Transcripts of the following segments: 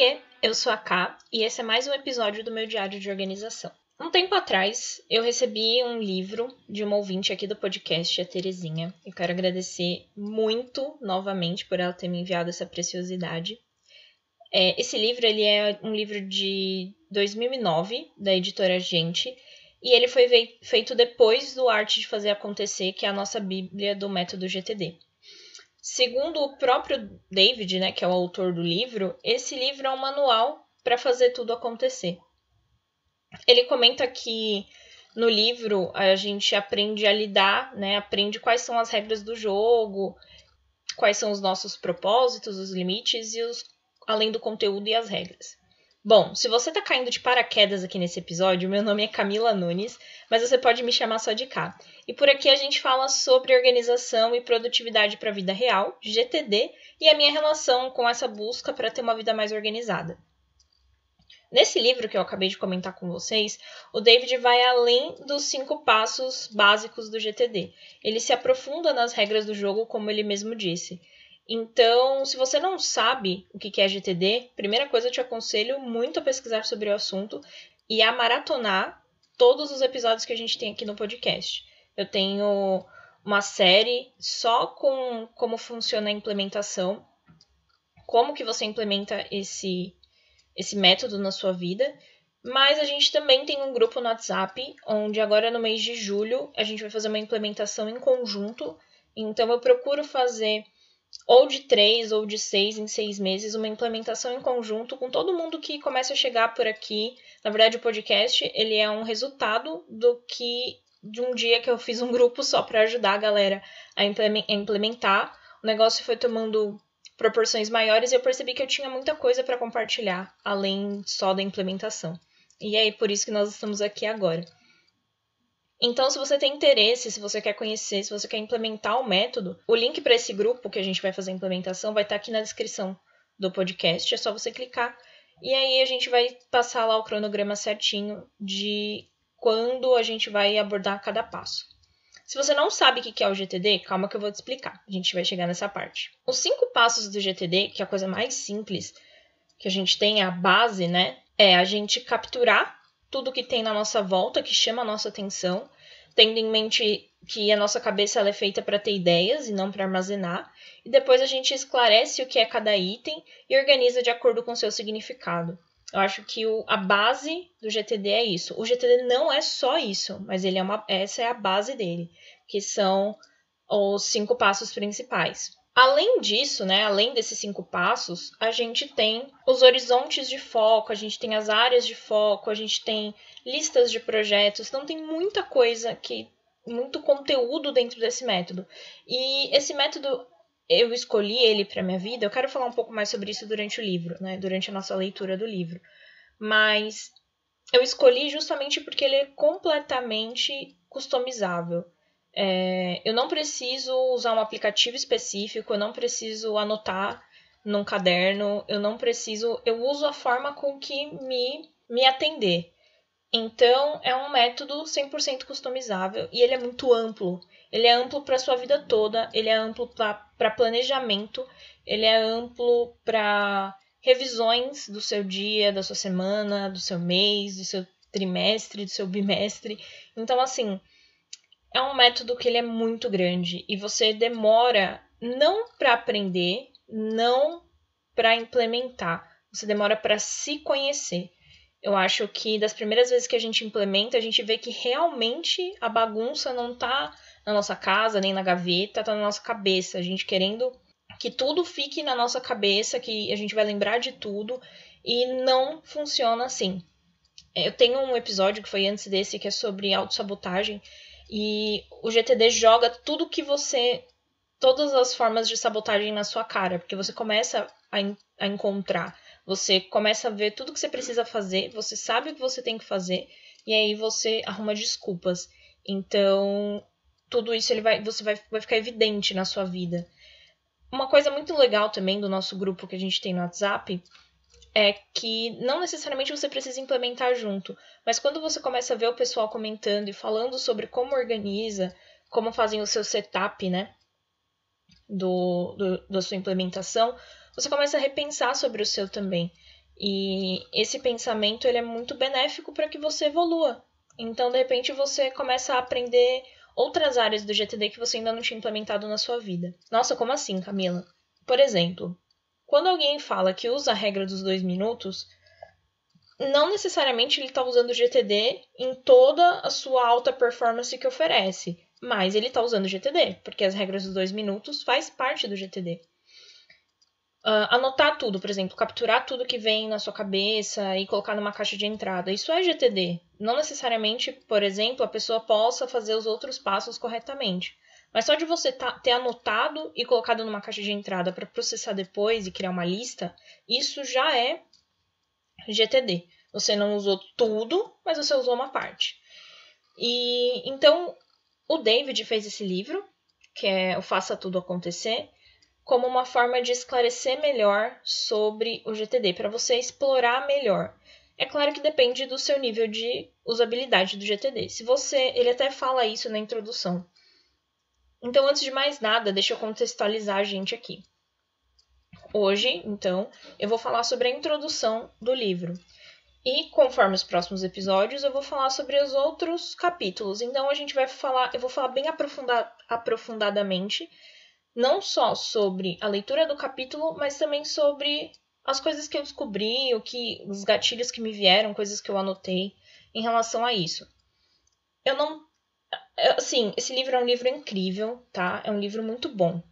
Oiê, eu sou a Ká e esse é mais um episódio do meu diário de organização. Um tempo atrás, eu recebi um livro de uma ouvinte aqui do podcast, a Terezinha. Eu quero agradecer muito novamente por ela ter me enviado essa preciosidade. É, esse livro ele é um livro de 2009, da editora Gente, e ele foi feito depois do Arte de Fazer Acontecer, que é a nossa bíblia do método GTD. Segundo o próprio David, né, que é o autor do livro, esse livro é um manual para fazer tudo acontecer. Ele comenta que no livro a gente aprende a lidar, né, aprende quais são as regras do jogo, quais são os nossos propósitos, os limites e os além do conteúdo e as regras. Bom, se você tá caindo de paraquedas aqui nesse episódio, meu nome é Camila Nunes, mas você pode me chamar só de Cá. E por aqui a gente fala sobre organização e produtividade para a vida real, GTD, e a minha relação com essa busca para ter uma vida mais organizada. Nesse livro que eu acabei de comentar com vocês, o David vai além dos cinco passos básicos do GTD. Ele se aprofunda nas regras do jogo, como ele mesmo disse. Então, se você não sabe o que é GTD, primeira coisa eu te aconselho muito a pesquisar sobre o assunto e a maratonar todos os episódios que a gente tem aqui no podcast. Eu tenho uma série só com como funciona a implementação, como que você implementa esse esse método na sua vida. Mas a gente também tem um grupo no WhatsApp, onde agora no mês de julho a gente vai fazer uma implementação em conjunto. Então eu procuro fazer ou de três ou de seis em seis meses, uma implementação em conjunto com todo mundo que começa a chegar por aqui. Na verdade, o podcast ele é um resultado do que de um dia que eu fiz um grupo só para ajudar a galera a implementar. O negócio foi tomando proporções maiores e eu percebi que eu tinha muita coisa para compartilhar além só da implementação. E é por isso que nós estamos aqui agora. Então, se você tem interesse, se você quer conhecer, se você quer implementar o método, o link para esse grupo que a gente vai fazer a implementação vai estar tá aqui na descrição do podcast. É só você clicar e aí a gente vai passar lá o cronograma certinho de quando a gente vai abordar cada passo. Se você não sabe o que é o GTD, calma que eu vou te explicar. A gente vai chegar nessa parte. Os cinco passos do GTD, que é a coisa mais simples que a gente tem, a base, né? É a gente capturar tudo que tem na nossa volta, que chama a nossa atenção, tendo em mente que a nossa cabeça é feita para ter ideias e não para armazenar, e depois a gente esclarece o que é cada item e organiza de acordo com seu significado. Eu acho que o, a base do GTD é isso. O GTD não é só isso, mas ele é uma, essa é a base dele, que são os cinco passos principais. Além disso, né, além desses cinco passos, a gente tem os horizontes de foco, a gente tem as áreas de foco, a gente tem listas de projetos, então tem muita coisa que muito conteúdo dentro desse método. E esse método eu escolhi ele para minha vida. Eu quero falar um pouco mais sobre isso durante o livro, né, durante a nossa leitura do livro. Mas eu escolhi justamente porque ele é completamente customizável. É, eu não preciso usar um aplicativo específico, eu não preciso anotar num caderno, eu não preciso, eu uso a forma com que me, me atender. Então, é um método 100% customizável e ele é muito amplo. Ele é amplo para a sua vida toda, ele é amplo para planejamento, ele é amplo para revisões do seu dia, da sua semana, do seu mês, do seu trimestre, do seu bimestre. Então, assim, é um método que ele é muito grande e você demora não para aprender, não para implementar, você demora para se conhecer. Eu acho que das primeiras vezes que a gente implementa, a gente vê que realmente a bagunça não tá na nossa casa, nem na gaveta, tá na nossa cabeça. A gente querendo que tudo fique na nossa cabeça, que a gente vai lembrar de tudo e não funciona assim. Eu tenho um episódio que foi antes desse que é sobre autossabotagem e o GTD joga tudo que você. Todas as formas de sabotagem na sua cara, porque você começa a, a encontrar, você começa a ver tudo que você precisa fazer, você sabe o que você tem que fazer, e aí você arruma desculpas. Então, tudo isso ele vai, você vai, vai ficar evidente na sua vida. Uma coisa muito legal também do nosso grupo que a gente tem no WhatsApp é que não necessariamente você precisa implementar junto, mas quando você começa a ver o pessoal comentando e falando sobre como organiza, como fazem o seu setup, né, do, do, da sua implementação, você começa a repensar sobre o seu também. E esse pensamento ele é muito benéfico para que você evolua. Então, de repente, você começa a aprender outras áreas do GTD que você ainda não tinha implementado na sua vida. Nossa, como assim, Camila? Por exemplo, quando alguém fala que usa a regra dos dois minutos, não necessariamente ele está usando o GTD em toda a sua alta performance que oferece, mas ele está usando o GTD, porque as regras dos dois minutos faz parte do GTD. Uh, anotar tudo, por exemplo, capturar tudo que vem na sua cabeça e colocar numa caixa de entrada. Isso é GTD. Não necessariamente, por exemplo, a pessoa possa fazer os outros passos corretamente. Mas só de você tá, ter anotado e colocado numa caixa de entrada para processar depois e criar uma lista, isso já é GTD. Você não usou tudo, mas você usou uma parte. E então o David fez esse livro, que é o Faça Tudo Acontecer, como uma forma de esclarecer melhor sobre o GTD, para você explorar melhor. É claro que depende do seu nível de usabilidade do GTD. Se você, ele até fala isso na introdução. Então, antes de mais nada, deixa eu contextualizar a gente aqui. Hoje, então, eu vou falar sobre a introdução do livro. E conforme os próximos episódios, eu vou falar sobre os outros capítulos. Então a gente vai falar, eu vou falar bem aprofunda, aprofundadamente não só sobre a leitura do capítulo, mas também sobre as coisas que eu descobri, o que os gatilhos que me vieram, coisas que eu anotei em relação a isso. Eu não assim, esse livro é um livro incrível, tá? É um livro muito bom.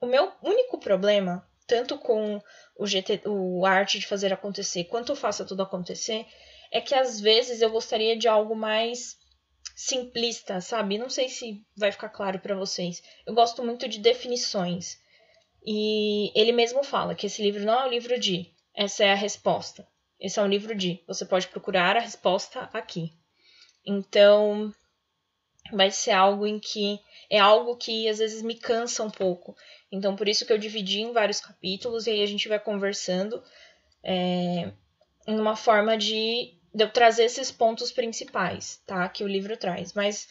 O meu único problema, tanto com o GT, o arte de fazer acontecer, quanto faça tudo acontecer, é que às vezes eu gostaria de algo mais simplista, sabe? Não sei se vai ficar claro para vocês. Eu gosto muito de definições. E ele mesmo fala que esse livro não é um livro de essa é a resposta. Esse é um livro de você pode procurar a resposta aqui. Então, vai ser algo em que é algo que às vezes me cansa um pouco. Então, por isso que eu dividi em vários capítulos e aí a gente vai conversando é, em uma forma de de eu trazer esses pontos principais, tá? Que o livro traz. Mas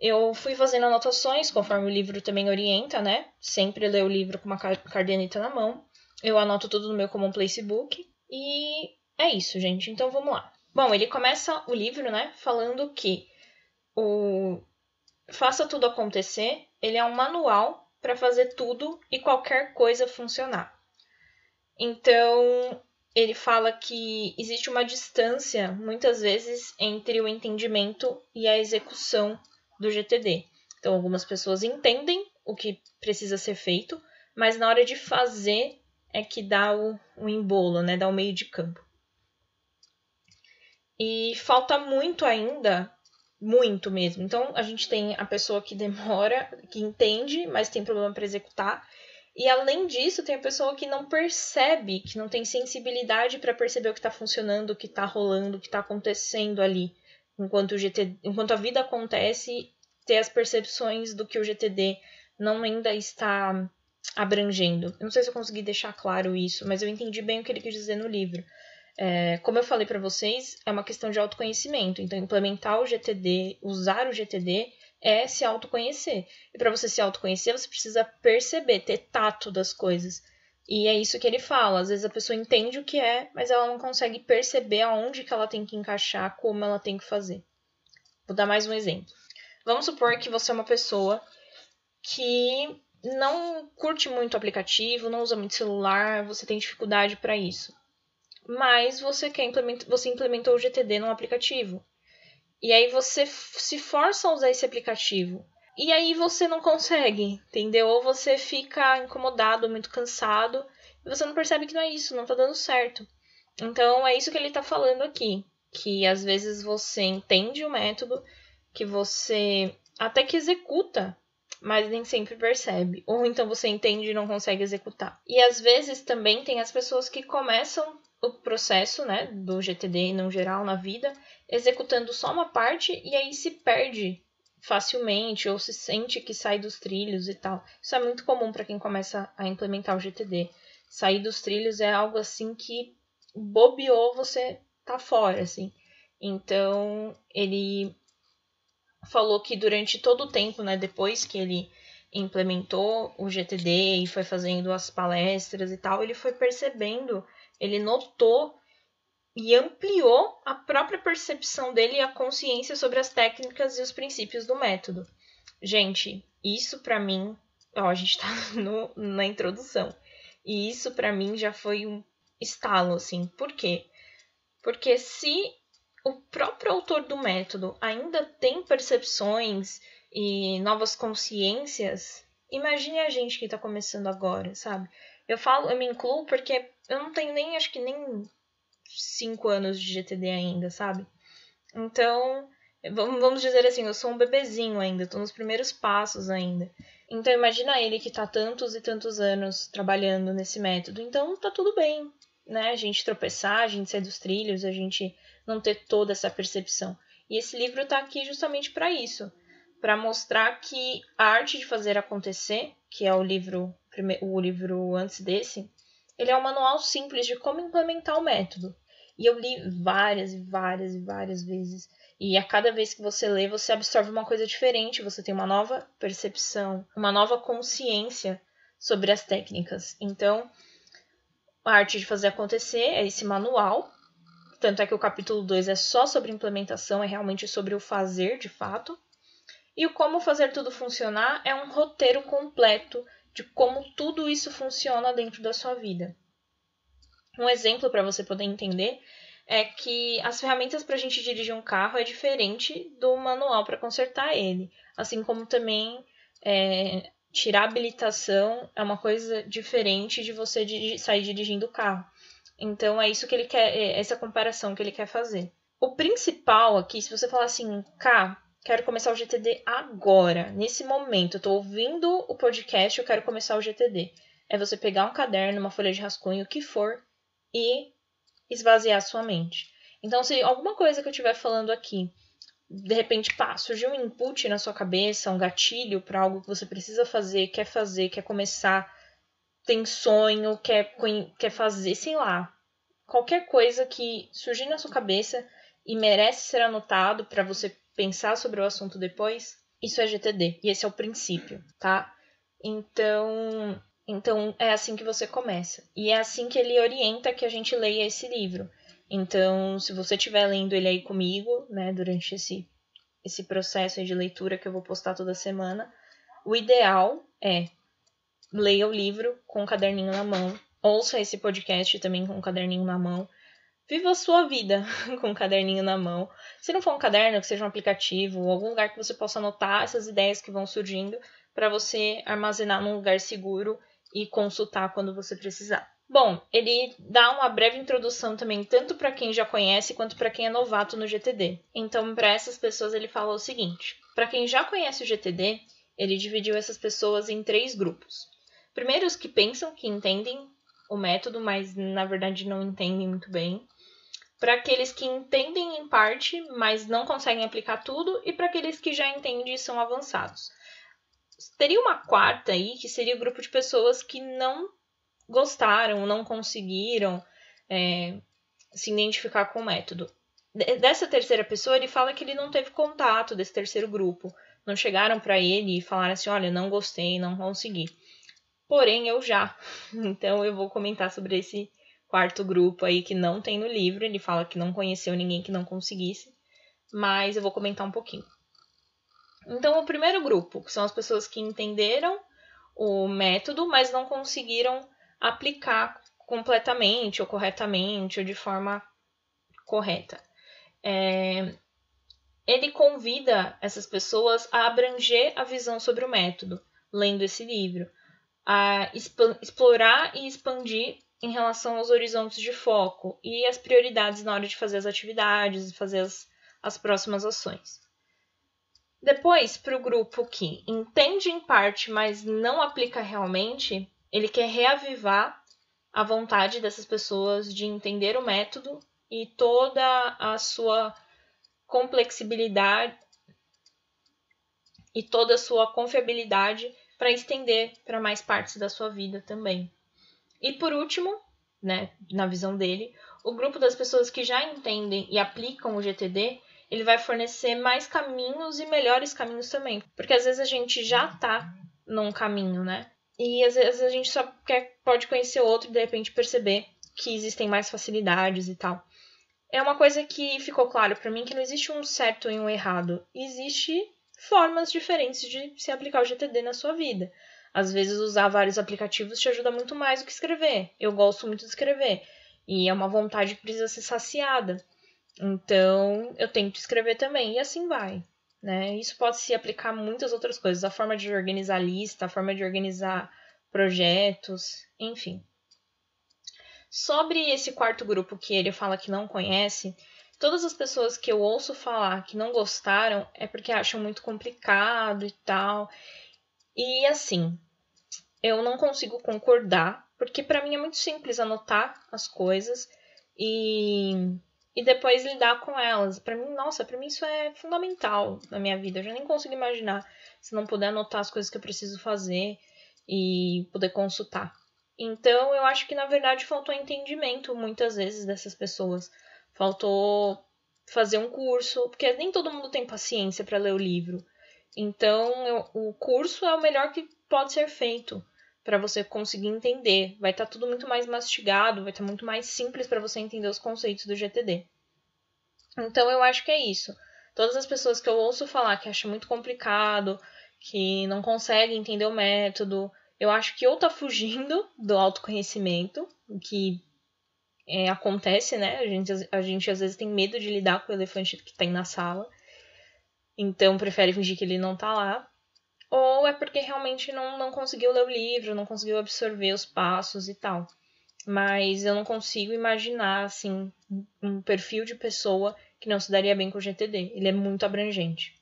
eu fui fazendo anotações conforme o livro também orienta, né? Sempre ler o livro com uma cardenita na mão. Eu anoto tudo no meu Common Place Book. E é isso, gente. Então vamos lá. Bom, ele começa o livro, né? Falando que o Faça Tudo Acontecer, ele é um manual para fazer tudo e qualquer coisa funcionar. Então, ele fala que existe uma distância, muitas vezes, entre o entendimento e a execução do GTD. Então, algumas pessoas entendem o que precisa ser feito, mas na hora de fazer é que dá o, o embolo, né? Dá o meio de campo. E falta muito ainda, muito mesmo. Então, a gente tem a pessoa que demora, que entende, mas tem problema para executar, e além disso, tem a pessoa que não percebe, que não tem sensibilidade para perceber o que está funcionando, o que está rolando, o que está acontecendo ali. Enquanto, o GT, enquanto a vida acontece, ter as percepções do que o GTD não ainda está abrangendo. Eu não sei se eu consegui deixar claro isso, mas eu entendi bem o que ele quis dizer no livro. É, como eu falei para vocês, é uma questão de autoconhecimento. Então, implementar o GTD, usar o GTD, é se autoconhecer. E para você se autoconhecer, você precisa perceber, ter tato das coisas. E é isso que ele fala. Às vezes a pessoa entende o que é, mas ela não consegue perceber aonde que ela tem que encaixar, como ela tem que fazer. Vou dar mais um exemplo. Vamos supor que você é uma pessoa que não curte muito aplicativo, não usa muito celular, você tem dificuldade para isso. Mas você quer implementar, você implementou o GTD no aplicativo. E aí você se força a usar esse aplicativo. E aí você não consegue, entendeu? Ou você fica incomodado, muito cansado, e você não percebe que não é isso, não tá dando certo. Então é isso que ele tá falando aqui. Que às vezes você entende o método, que você até que executa, mas nem sempre percebe. Ou então você entende e não consegue executar. E às vezes também tem as pessoas que começam o processo, né, do GTD no geral na vida, executando só uma parte e aí se perde facilmente ou se sente que sai dos trilhos e tal. Isso é muito comum para quem começa a implementar o GTD. Sair dos trilhos é algo assim que bobeou, você tá fora, assim. Então, ele falou que durante todo o tempo, né, depois que ele implementou o GTD e foi fazendo as palestras e tal, ele foi percebendo ele notou e ampliou a própria percepção dele e a consciência sobre as técnicas e os princípios do método. Gente, isso para mim, ó, a gente tá no, na introdução. E isso para mim já foi um estalo assim. Por quê? Porque se o próprio autor do método ainda tem percepções e novas consciências, imagine a gente que está começando agora, sabe? Eu falo, eu me incluo porque eu não tenho nem, acho que nem cinco anos de GTD ainda, sabe? Então, vamos dizer assim, eu sou um bebezinho ainda, tô nos primeiros passos ainda. Então, imagina ele que tá tantos e tantos anos trabalhando nesse método. Então, tá tudo bem, né? A gente tropeçar, a gente sair dos trilhos, a gente não ter toda essa percepção. E esse livro tá aqui justamente para isso, para mostrar que a arte de fazer acontecer, que é o livro o livro antes desse, ele é um manual simples de como implementar o método. E eu li várias e várias e várias vezes. E a cada vez que você lê, você absorve uma coisa diferente, você tem uma nova percepção, uma nova consciência sobre as técnicas. Então, a arte de fazer acontecer é esse manual. Tanto é que o capítulo 2 é só sobre implementação, é realmente sobre o fazer de fato. E o como fazer tudo funcionar é um roteiro completo de como tudo isso funciona dentro da sua vida. Um exemplo para você poder entender é que as ferramentas para a gente dirigir um carro é diferente do manual para consertar ele, assim como também é, tirar habilitação é uma coisa diferente de você sair dirigindo o carro. Então é isso que ele quer, é essa comparação que ele quer fazer. O principal aqui, se você falar assim, K, quero começar o GTD agora, nesse momento. Tô ouvindo o podcast, eu quero começar o GTD. É você pegar um caderno, uma folha de rascunho, o que for, e esvaziar sua mente. Então, se alguma coisa que eu estiver falando aqui, de repente, pá, surgiu um input na sua cabeça, um gatilho para algo que você precisa fazer, quer fazer, quer começar, tem sonho, quer, quer fazer, sei lá. Qualquer coisa que surgir na sua cabeça e merece ser anotado para você pensar sobre o assunto depois, isso é GTD. E esse é o princípio, tá? Então, então é assim que você começa. E é assim que ele orienta que a gente leia esse livro. Então, se você estiver lendo ele aí comigo, né, durante esse, esse processo de leitura que eu vou postar toda semana, o ideal é leia o livro com o caderninho na mão, ouça esse podcast também com o caderninho na mão, Viva a sua vida com um caderninho na mão. Se não for um caderno, que seja um aplicativo, algum lugar que você possa anotar essas ideias que vão surgindo para você armazenar num lugar seguro e consultar quando você precisar. Bom, ele dá uma breve introdução também tanto para quem já conhece quanto para quem é novato no GTD. Então, para essas pessoas ele fala o seguinte: para quem já conhece o GTD, ele dividiu essas pessoas em três grupos. Primeiro, os que pensam que entendem o método, mas na verdade não entendem muito bem para aqueles que entendem em parte, mas não conseguem aplicar tudo, e para aqueles que já entendem e são avançados. Teria uma quarta aí, que seria o grupo de pessoas que não gostaram, não conseguiram é, se identificar com o método. Dessa terceira pessoa, ele fala que ele não teve contato desse terceiro grupo. Não chegaram para ele e falaram assim: olha, não gostei, não consegui. Porém, eu já. Então, eu vou comentar sobre esse quarto grupo aí que não tem no livro. Ele fala que não conheceu ninguém que não conseguisse, mas eu vou comentar um pouquinho. Então, o primeiro grupo, que são as pessoas que entenderam o método, mas não conseguiram aplicar completamente ou corretamente ou de forma correta. É, ele convida essas pessoas a abranger a visão sobre o método, lendo esse livro, a explorar e expandir em relação aos horizontes de foco e as prioridades na hora de fazer as atividades fazer as, as próximas ações. Depois, para o grupo que entende em parte, mas não aplica realmente, ele quer reavivar a vontade dessas pessoas de entender o método e toda a sua complexibilidade e toda a sua confiabilidade para estender para mais partes da sua vida também. E por último, né, na visão dele, o grupo das pessoas que já entendem e aplicam o GTD, ele vai fornecer mais caminhos e melhores caminhos também. Porque às vezes a gente já tá num caminho, né? E às vezes a gente só quer, pode conhecer outro e de repente perceber que existem mais facilidades e tal. é uma coisa que ficou claro para mim que não existe um certo e um errado. Existe formas diferentes de se aplicar o GTD na sua vida. Às vezes usar vários aplicativos te ajuda muito mais do que escrever. Eu gosto muito de escrever e é uma vontade que precisa ser saciada. Então, eu tento escrever também e assim vai. Né? Isso pode se aplicar a muitas outras coisas, a forma de organizar lista, a forma de organizar projetos, enfim. Sobre esse quarto grupo que ele fala que não conhece, todas as pessoas que eu ouço falar que não gostaram é porque acham muito complicado e tal. E assim, eu não consigo concordar, porque para mim é muito simples anotar as coisas e e depois lidar com elas. Para mim, nossa, para mim isso é fundamental na minha vida. Eu já nem consigo imaginar se não puder anotar as coisas que eu preciso fazer e poder consultar. Então, eu acho que na verdade faltou entendimento muitas vezes dessas pessoas. Faltou fazer um curso, porque nem todo mundo tem paciência para ler o livro. Então, eu, o curso é o melhor que pode ser feito para você conseguir entender. Vai estar tá tudo muito mais mastigado, vai estar tá muito mais simples para você entender os conceitos do GTD. Então eu acho que é isso. Todas as pessoas que eu ouço falar que acham muito complicado, que não conseguem entender o método, eu acho que ou tá fugindo do autoconhecimento, o que é, acontece, né? A gente, a gente às vezes tem medo de lidar com o elefante que tem na sala, então prefere fingir que ele não tá lá ou é porque realmente não, não conseguiu ler o livro, não conseguiu absorver os passos e tal. Mas eu não consigo imaginar, assim, um perfil de pessoa que não se daria bem com o GTD. Ele é muito abrangente.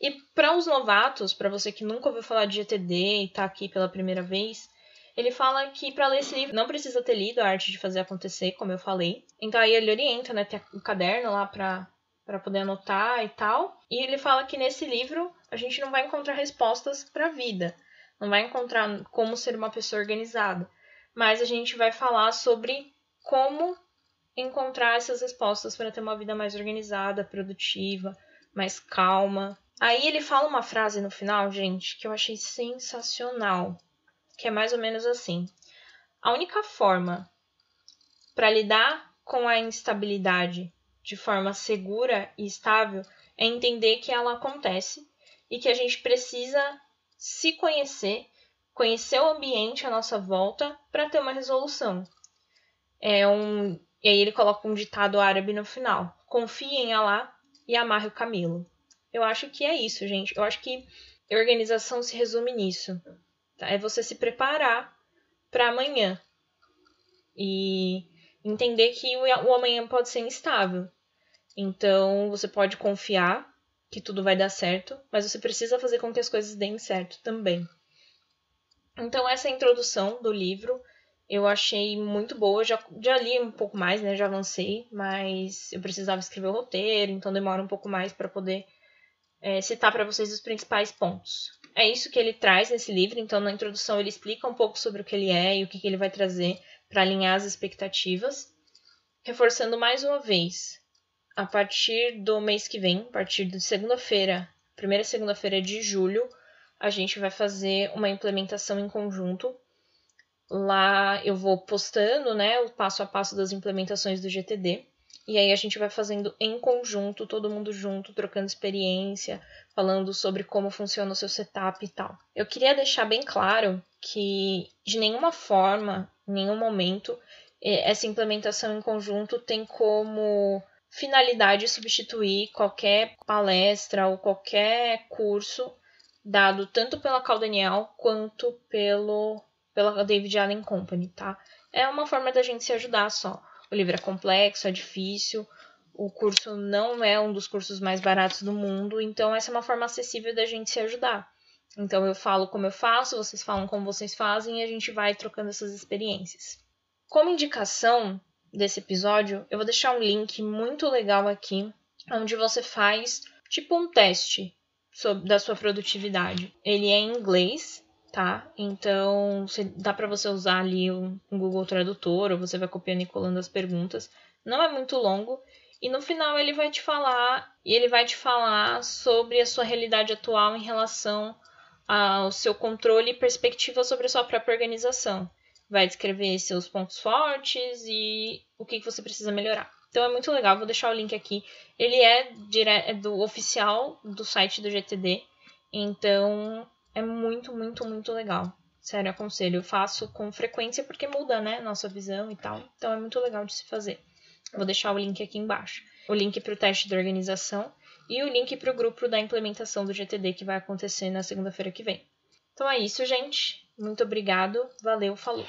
E para os novatos, para você que nunca ouviu falar de GTD e está aqui pela primeira vez, ele fala que para ler esse livro não precisa ter lido a arte de fazer acontecer, como eu falei. Então aí ele orienta, né, tem o caderno lá para para poder anotar e tal. E ele fala que nesse livro a gente não vai encontrar respostas para a vida, não vai encontrar como ser uma pessoa organizada, mas a gente vai falar sobre como encontrar essas respostas para ter uma vida mais organizada, produtiva, mais calma. Aí ele fala uma frase no final, gente, que eu achei sensacional, que é mais ou menos assim: A única forma para lidar com a instabilidade de forma segura e estável é entender que ela acontece e que a gente precisa se conhecer, conhecer o ambiente à nossa volta para ter uma resolução. É um, e aí ele coloca um ditado árabe no final: confie em Allah e amarre o camelo. Eu acho que é isso, gente. Eu acho que organização se resume nisso. Tá? É você se preparar para amanhã. E entender que o amanhã pode ser instável. Então, você pode confiar que tudo vai dar certo, mas você precisa fazer com que as coisas deem certo também. Então, essa é introdução do livro eu achei muito boa. Já, já li um pouco mais, né? Já avancei, mas eu precisava escrever o roteiro, então demora um pouco mais para poder é, citar para vocês os principais pontos. É isso que ele traz nesse livro, então na introdução ele explica um pouco sobre o que ele é e o que, que ele vai trazer para alinhar as expectativas. Reforçando mais uma vez, a partir do mês que vem, a partir de segunda-feira, primeira segunda-feira de julho, a gente vai fazer uma implementação em conjunto. Lá eu vou postando, né, o passo a passo das implementações do GTD. E aí a gente vai fazendo em conjunto, todo mundo junto, trocando experiência, falando sobre como funciona o seu setup e tal. Eu queria deixar bem claro que de nenhuma forma, em nenhum momento, essa implementação em conjunto tem como finalidade substituir qualquer palestra ou qualquer curso dado tanto pela Caldenial quanto pelo pela David Allen Company, tá? É uma forma da gente se ajudar só. O livro é complexo, é difícil, o curso não é um dos cursos mais baratos do mundo, então essa é uma forma acessível da gente se ajudar. Então eu falo como eu faço, vocês falam como vocês fazem e a gente vai trocando essas experiências. Como indicação desse episódio, eu vou deixar um link muito legal aqui, onde você faz tipo um teste sobre, da sua produtividade. Ele é em inglês, tá? Então dá para você usar ali um, um Google Tradutor ou você vai copiando e colando as perguntas. Não é muito longo e no final ele vai te falar e ele vai te falar sobre a sua realidade atual em relação ao seu controle e perspectiva sobre a sua própria organização. vai descrever seus pontos fortes e o que, você precisa melhorar. Então é muito legal, vou deixar o link aqui. Ele é, dire... é do oficial do site do GTD, então é muito, muito, muito legal. Sério, aconselho. Eu faço com frequência porque muda, né? Nossa visão e tal. Então é muito legal de se fazer. Vou deixar o link aqui embaixo. O link para o teste de organização e o link para o grupo da implementação do GTD que vai acontecer na segunda-feira que vem. Então é isso, gente. Muito obrigado. Valeu, falou.